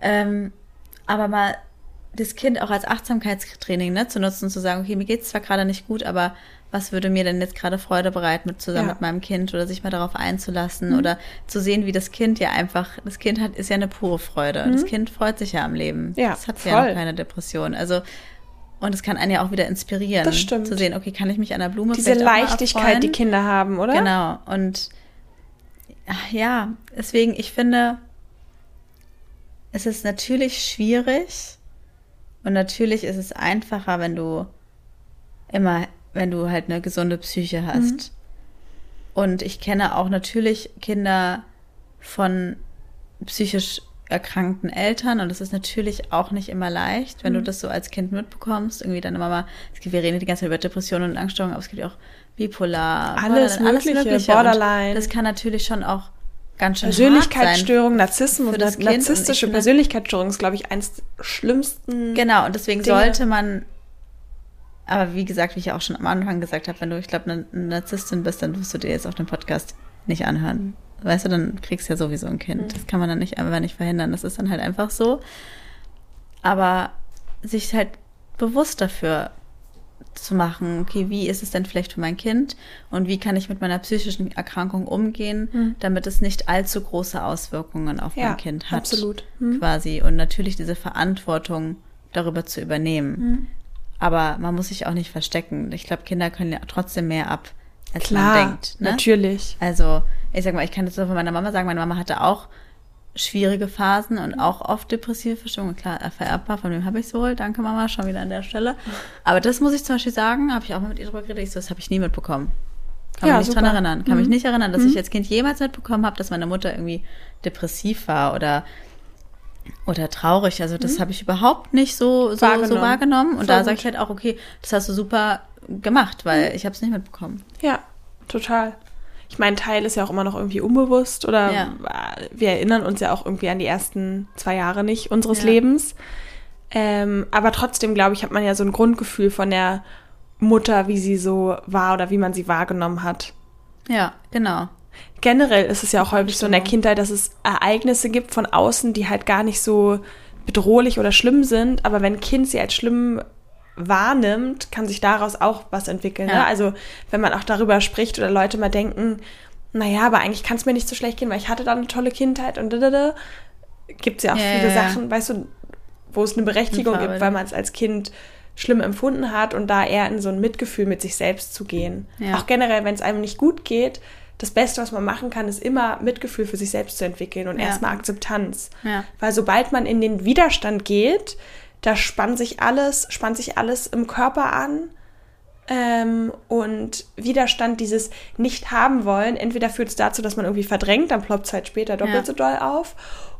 Ähm, aber mal das Kind auch als Achtsamkeitstraining ne, zu nutzen, zu sagen, okay, mir geht's zwar gerade nicht gut, aber was würde mir denn jetzt gerade Freude bereiten mit zusammen Ja. mit meinem Kind oder sich mal darauf einzulassen oder zu sehen, wie das Kind ja einfach, das Kind hat, ist ja eine pure Freude. Und Das Kind freut sich ja am Leben. Ja, das hat ja voll. noch keine Depression. Also und es kann einen ja auch wieder inspirieren, Das stimmt. zu sehen, okay, kann ich mich an der Blume Diese Leichtigkeit, die Kinder haben, oder? Genau. Und ja, deswegen, ich finde, es ist natürlich schwierig und natürlich ist es einfacher, wenn du immer, wenn du halt eine gesunde Psyche hast. Mhm. Und ich kenne auch natürlich Kinder von psychisch erkrankten Eltern und es ist natürlich auch nicht immer leicht, wenn du Mhm. das so als Kind mitbekommst. Irgendwie deine Mama, es gibt, wir reden die ganze Zeit über Depressionen und Angststörungen, aber es gibt ja auch Bipolar, Alles Borderline, Mögliche, Und Borderline. Das kann natürlich schon auch ganz schön Persönlichkeitsstörung, Narzissmus, für das narzisstische Persönlichkeitsstörung ist, glaube ich, eins der schlimmsten. Genau, und deswegen Dinge. sollte man, aber wie gesagt, wie ich ja auch schon am Anfang gesagt habe, wenn du, ich glaube, eine eine Narzisstin bist, dann wirst du dir jetzt auf dem Podcast nicht anhören. Weißt du, dann kriegst du ja sowieso ein Kind. Das kann man dann nicht einfach nicht verhindern. Das ist dann halt einfach so. Aber sich halt bewusst dafür zu machen, okay, wie ist es denn vielleicht für mein Kind und wie kann ich mit meiner psychischen Erkrankung umgehen, damit es nicht allzu große Auswirkungen auf Ja, mein Kind hat. absolut. Hm. Quasi. Und natürlich diese Verantwortung darüber zu übernehmen. Hm. Aber man muss sich auch nicht verstecken. Ich glaube, Kinder können ja trotzdem mehr ab, als Klar, man denkt. Ne? natürlich. Also, ich sag mal, ich kann das so von meiner Mama sagen, meine Mama hatte auch schwierige Phasen und auch oft depressive Verstimmungen. Klar, vererbbar, von wem habe ich wohl? Danke, Mama, schon wieder an der Stelle. Aber das muss ich zum Beispiel sagen, habe ich auch mal mit ihr drüber geredet, ich so, das habe ich nie mitbekommen. Kann Ja, mich nicht super. dran erinnern. Kann mich Mhm. nicht erinnern, dass ich als Kind jemals mitbekommen habe, dass meine Mutter irgendwie depressiv war oder oder traurig. Also das habe ich überhaupt nicht so, so Mhm. Wahrgenommen. So wahrgenommen. Und Voll da sage ich halt auch, okay, das hast du super gemacht, weil ich habe es nicht mitbekommen. Ja, total. Ich meine, Teil ist ja auch immer noch irgendwie unbewusst oder Ja. wir erinnern uns ja auch irgendwie an die ersten zwei Jahre nicht unseres Ja. Lebens. Ähm, aber trotzdem, glaube ich, hat man ja so ein Grundgefühl von der Mutter, wie sie so war oder wie man sie wahrgenommen hat. Ja, genau. Generell ist es ja auch häufig so in der Kindheit, dass es Ereignisse gibt von außen, die halt gar nicht so bedrohlich oder schlimm sind, aber wenn ein Kind sie als schlimm wahrnimmt, kann sich daraus auch was entwickeln. Ja. Ne? Also wenn man auch darüber spricht oder Leute mal denken, naja, aber eigentlich kann es mir nicht so schlecht gehen, weil ich hatte da eine tolle Kindheit und da, gibt es ja auch Ja, viele ja. Sachen, weißt du, wo es eine Berechtigung gibt, weil man es als Kind schlimm empfunden hat und da eher in so ein Mitgefühl mit sich selbst zu gehen. Auch generell, wenn es einem nicht gut geht, das Beste, was man machen kann, ist immer Mitgefühl für sich selbst zu entwickeln und erstmal Akzeptanz. Weil sobald man in den Widerstand geht, da spannt sich alles, spannt sich alles im Körper an. Ähm, und Widerstand, dieses nicht haben wollen, entweder führt es dazu, dass man irgendwie verdrängt, dann ploppt es halt später doppelt Ja. so doll auf.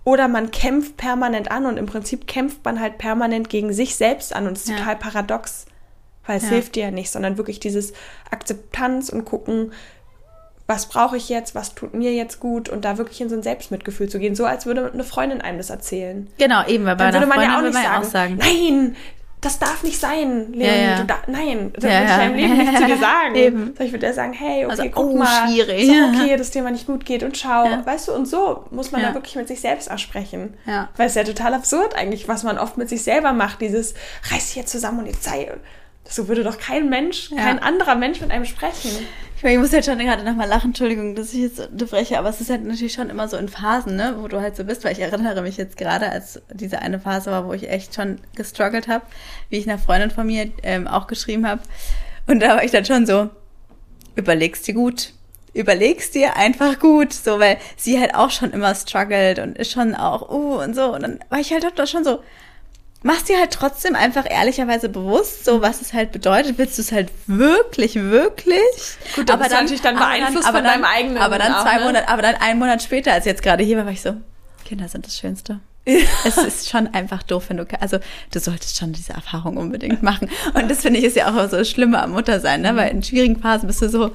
Oder man kämpft permanent an und im Prinzip kämpft man halt permanent gegen sich selbst an und es ist Ja. total paradox. Weil es Ja. hilft dir ja nicht, sondern wirklich dieses Akzeptanz und gucken, was brauche ich jetzt, was tut mir jetzt gut und da wirklich in so ein Selbstmitgefühl zu gehen, so als würde eine Freundin einem das erzählen. Genau, eben, weil bei Dann einer würde man ja auch Freundin nicht sagen, ja auch sagen. nein, das darf nicht sein, Leonie, Ja, ja. du da, nein, das Ja, würde ich ja. Leben nicht zu dir sagen. Eben. Sondern ich würde dir sagen, hey, okay, Also, guck oh, mal, schwierig. doch okay, dass dir mal nicht gut geht und schau, Ja. weißt du, und so muss man Ja. da wirklich mit sich selbst aussprechen. Ja. Weil es ist ja total absurd eigentlich, was man oft mit sich selber macht, dieses reiß dich jetzt zusammen und jetzt sei, so würde doch kein Mensch, Ja. kein anderer Mensch mit einem sprechen. Ich, meine, ich muss jetzt schon gerade nochmal lachen, Entschuldigung, dass ich jetzt unterbreche, aber es ist halt natürlich schon immer so in Phasen, ne, wo du halt so bist, weil ich erinnere mich jetzt gerade, als diese eine Phase war, wo ich echt schon gestruggelt habe, wie ich einer Freundin von mir ähm, auch geschrieben habe. Und da war ich dann schon so, überlegst dir gut. Überlegst dir einfach gut, so, weil sie halt auch schon immer struggelt und ist schon auch, uh, und so. Und dann war ich halt doch schon so, machst dir halt trotzdem einfach ehrlicherweise bewusst, so was es halt bedeutet. Willst du es halt wirklich, wirklich? Gut, da bist du natürlich dann aber beeinflusst aber von deinem eigenen Aber dann zwei? Monate, aber dann einen Monat später, als jetzt gerade hier war, war ich so, Kinder sind das Schönste. es ist schon einfach doof, wenn du, also du solltest schon diese Erfahrung unbedingt machen. Und das finde ich ist ja auch so das Schlimme am Muttersein, ne? Weil in schwierigen Phasen bist du so,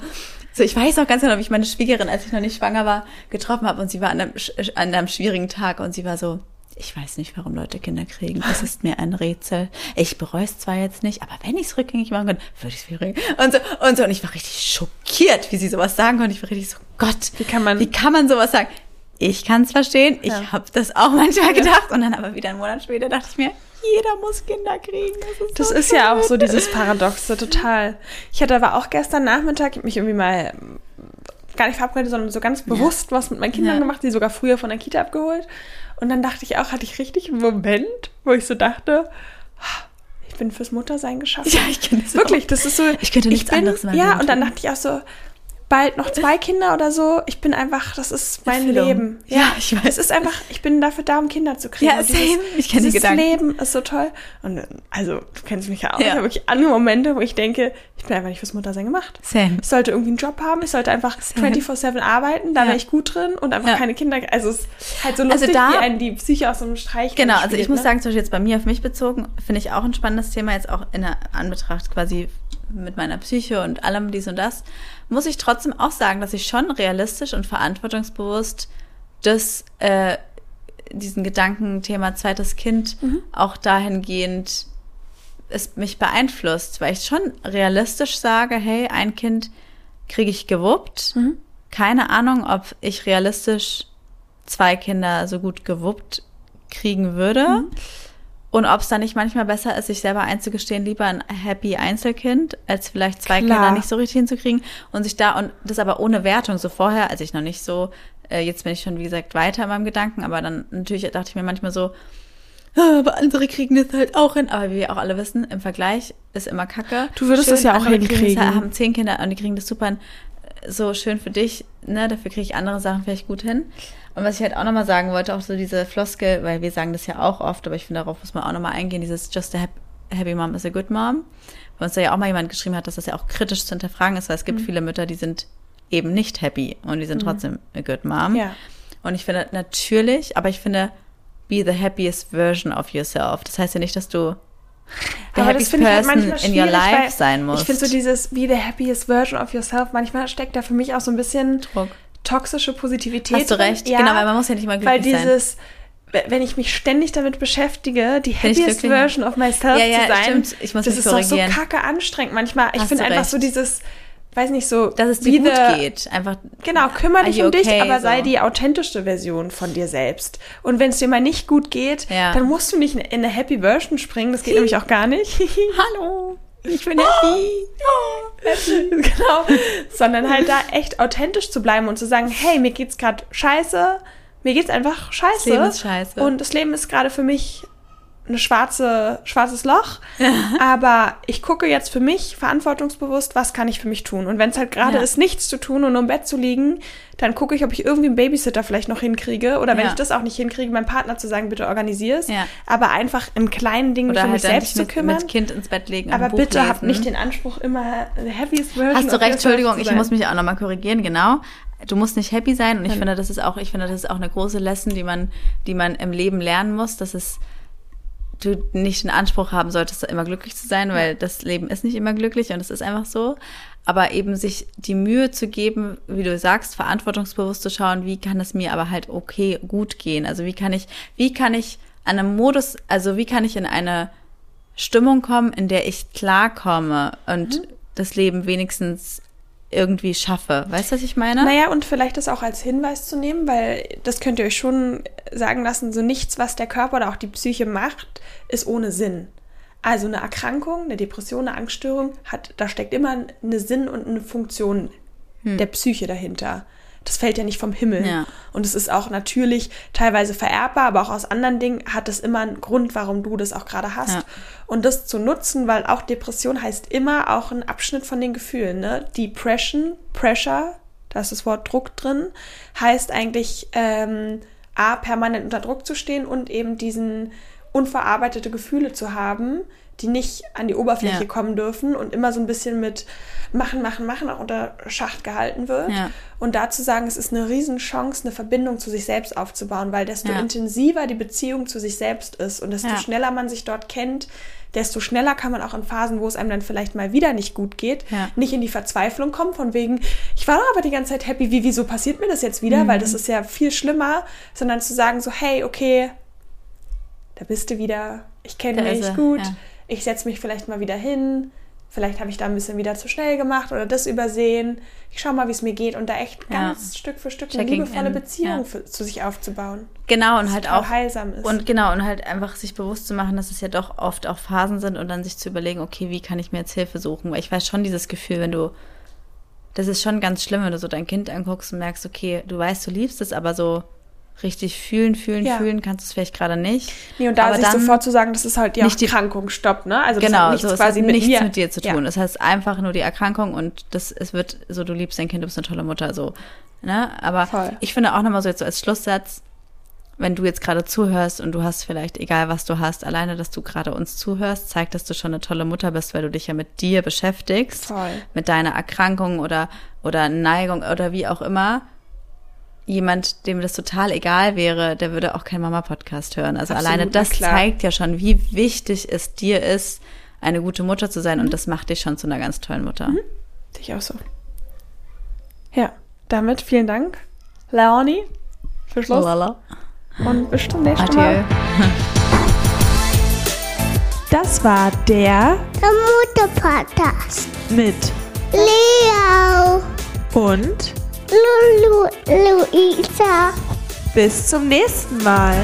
so ich weiß auch ganz genau, wie ich meine Schwiegerin, als ich noch nicht schwanger war, getroffen habe und sie war an einem, an einem schwierigen Tag und sie war so, ich weiß nicht, warum Leute Kinder kriegen. Das ist mir ein Rätsel. Ich bereue es zwar jetzt nicht, aber wenn ich es rückgängig machen könnte, würde ich es rückgängig. Und so, und so. Und ich war richtig schockiert, wie sie sowas sagen konnte. Ich war richtig so, Gott, Wie kann man- wie kann man sowas sagen? Ich kann es verstehen. Ich Ja. habe das auch manchmal gedacht. Und dann aber wieder einen Monat später dachte ich mir, jeder muss Kinder kriegen. Das ist, Das so ist ja auch so dieses Paradoxe, total. Ich hatte aber auch gestern Nachmittag, ich mich irgendwie mal gar nicht verabredet, sondern so ganz bewusst was mit meinen Kindern Ja. gemacht, die sogar früher von der Kita abgeholt. Und dann dachte ich auch, hatte ich richtig einen Moment, wo ich so dachte, "Ah, ich bin fürs Muttersein geschaffen. Ja, ich kenne das Wirklich, das ist so. Ich könnte nichts bin, anderes meinem Ja, und dann dachte ich auch so, bald noch zwei Kinder oder so. Ich bin einfach, das ist mein Erfüllung. Leben. Ja, ich weiß. Es ist einfach, ich bin dafür da, um Kinder zu kriegen. Ja, Und dieses, same. Ich kenn die Gedanken. Leben ist so toll. Und also, du kennst mich ja auch. Ja. Ich habe wirklich andere Momente, wo ich denke, ich bin einfach nicht fürs Muttersein gemacht. Same. Ich sollte irgendwie einen Job haben, ich sollte einfach 24-7 arbeiten, da Ja. wäre ich gut drin und einfach Ja. keine Kinder. Also es ist halt so Also lustig, da- wie einen die Psyche aus so einem Streich Genau, also ich spielt, muss ne? sagen, zum Beispiel jetzt bei mir auf mich bezogen, finde ich auch ein spannendes Thema, jetzt auch in der Anbetracht quasi mit meiner Psyche und allem dies und das, muss ich trotzdem auch sagen, dass ich schon realistisch und verantwortungsbewusst das, äh, diesen Gedankenthema zweites Kind auch dahingehend es mich beeinflusst, weil ich schon realistisch sage, hey, ein Kind kriege ich gewuppt. Keine Ahnung, ob ich realistisch zwei Kinder so gut gewuppt kriegen würde. Und ob es dann nicht manchmal besser ist, sich selber einzugestehen, lieber ein happy Einzelkind, als vielleicht zwei Klar. Kinder nicht so richtig hinzukriegen und sich da, und das aber ohne Wertung, so vorher, als ich noch nicht so, äh, jetzt bin ich schon, wie gesagt, weiter in meinem Gedanken, aber dann natürlich dachte ich mir manchmal so, "Ah, aber andere kriegen das halt auch hin. Aber wie wir auch alle wissen, im Vergleich ist immer Kacke. Du würdest Schön, das ja auch hinkriegen. halt- haben zehn Kinder und die kriegen das super hin. So schön für dich, ne? Dafür kriege ich andere Sachen vielleicht gut hin. Und was ich halt auch nochmal sagen wollte, auch so diese Floskel, weil wir sagen das ja auch oft, aber ich finde, darauf muss man auch nochmal eingehen, dieses Just a hap- happy mom is a good mom. Weil uns da ja auch mal jemand geschrieben hat, dass das ja auch kritisch zu hinterfragen ist, weil es gibt Mhm. viele Mütter, die sind eben nicht happy und die sind trotzdem a good mom. Ja. Und ich finde natürlich, aber ich finde, be the happiest version of yourself. Das heißt ja nicht, dass du the Aber das finde ich halt manchmal in your weil life sein musst. Ich finde so dieses, be the happiest version of yourself, manchmal steckt da für mich auch so ein bisschen Druck. toxische Positivität Hast du recht. Genau, weil man muss ja nicht mal Weil glücklich sein. dieses, wenn ich mich ständig damit beschäftige, die happiest? Version of myself Ja, ja, zu sein, stimmt. Ich muss das ist doch so kacke anstrengend manchmal. Ich finde einfach recht. so dieses, weiß nicht so, Dass es dir gut geht. Einfach. Genau, kümmere dich um dich, okay, aber sei so. die authentischste Version von dir selbst. Und wenn es dir mal nicht gut geht, Ja. dann musst du nicht in eine Happy Version springen. Das geht nämlich auch gar nicht. Hallo, ich bin happy. genau. Sondern halt da echt authentisch zu bleiben und zu sagen, hey, mir geht's gerade scheiße. Mir geht's einfach scheiße. Leben ist scheiße. Und das Leben ist gerade für mich eine schwarze, schwarzes Loch. Aber ich gucke jetzt für mich verantwortungsbewusst, was kann ich für mich tun. Und wenn es halt gerade Ja. ist, nichts zu tun und nur im Bett zu liegen, dann gucke ich, ob ich irgendwie einen Babysitter vielleicht noch hinkriege. Oder wenn Ja. ich das auch nicht hinkriege, meinem Partner zu sagen, bitte organisier es. Ja. Aber einfach in kleinen Dingen Oder für mich halt selbst zu kümmern. mit Kind ins Bett legen. und aber bitte lesen. habt nicht den Anspruch, immer the happiest version Hast du recht, Entschuldigung, ich muss mich auch nochmal korrigieren, genau. Du musst nicht happy sein und ich finde, das ist auch, ich finde, das ist auch eine große Lesson, die man, die man im Leben lernen muss, dass es du nicht den Anspruch haben solltest, immer glücklich zu sein, weil das Leben ist nicht immer glücklich und es ist einfach so. Aber eben sich die Mühe zu geben, wie du sagst, verantwortungsbewusst zu schauen, wie kann es mir aber halt okay gut gehen? Also wie kann ich, wie kann ich an einem Modus, also wie kann ich in eine Stimmung kommen, in der ich klarkomme und das Leben wenigstens irgendwie schaffe. Weißt du, was ich meine? Naja, und vielleicht das auch als Hinweis zu nehmen, weil das könnt ihr euch schon sagen lassen, so nichts, was der Körper oder auch die Psyche macht, ist ohne Sinn. Also eine Erkrankung, eine Depression, eine Angststörung hat, da steckt immer eine Sinn und eine Funktion der Psyche dahinter. Das fällt ja nicht vom Himmel. Ja. Und es ist auch natürlich teilweise vererbbar, aber auch aus anderen Dingen hat es immer einen Grund, warum du das auch gerade hast. Ja. Und das zu nutzen, weil auch Depression heißt immer auch ein Abschnitt von den Gefühlen. Ne? Depression, Pressure, da ist das Wort Druck drin, heißt eigentlich ähm, A, permanent unter Druck zu stehen und eben diesen unverarbeitete Gefühle zu haben, die nicht an die Oberfläche Ja. kommen dürfen und immer so ein bisschen mit machen, machen, machen auch unter Schacht gehalten wird. Ja. Und da zu sagen, es ist eine Riesenchance, eine Verbindung zu sich selbst aufzubauen, weil desto Ja. intensiver die Beziehung zu sich selbst ist und desto schneller man sich dort kennt, desto schneller kann man auch in Phasen, wo es einem dann vielleicht mal wieder nicht gut geht, nicht in die Verzweiflung kommen, von wegen, ich war doch aber die ganze Zeit happy, wie, wieso passiert mir das jetzt wieder? Weil Mhm. das ist ja viel schlimmer, sondern zu sagen so, hey, okay, da bist du wieder, ich kenne mich er, gut, ja. Ich setze mich vielleicht mal wieder hin, vielleicht habe ich da ein bisschen wieder zu schnell gemacht oder das übersehen. Ich schau mal, wie es mir geht und da echt Ja. ganz Stück für Stück eine Checking liebevolle in, Beziehung ja. für, zu sich aufzubauen. Genau, und halt auch heilsam ist. Und genau, und halt einfach sich bewusst zu machen, dass es ja doch oft auch Phasen sind und dann sich zu überlegen, okay, wie kann ich mir jetzt Hilfe suchen? Weil ich weiß schon dieses Gefühl, wenn du, das ist schon ganz schlimm, wenn du so dein Kind anguckst und merkst, okay, du weißt, du liebst es, aber so richtig fühlen, fühlen, Ja. fühlen kannst du es vielleicht gerade nicht. Nee, und da aber sich sofort zu sagen, das ist halt die nicht die- Erkrankung, stopp, ne? Also das Genau, hat nichts so, quasi hat mit nichts mir. mit dir zu tun. Ja. Das heißt einfach nur die Erkrankung und das, es wird so, du liebst dein Kind, du bist eine tolle Mutter, so. Ne? Aber Voll. ich finde auch nochmal so jetzt so als Schlusssatz, wenn du jetzt gerade zuhörst und du hast vielleicht, egal was du hast, alleine, dass du gerade uns zuhörst, zeigt, dass du schon eine tolle Mutter bist, weil du dich ja mit dir beschäftigst, Voll. mit deiner Erkrankung oder, oder Neigung oder wie auch immer. Jemand, dem das total egal wäre, der würde auch keinen Mama-Podcast hören. Also Absolut, alleine das zeigt ja schon, wie wichtig es dir ist, eine gute Mutter zu sein. Mhm. Und das macht dich schon zu einer ganz tollen Mutter. Sehe ich auch so. Ja, damit vielen Dank, Leonie, für Schluss. Lala. Und bis zum nächsten Adieu. Mal. Das war der Der Mutter-Podcast. mit Leo, und Lulu, Luisa. bis zum nächsten Mal.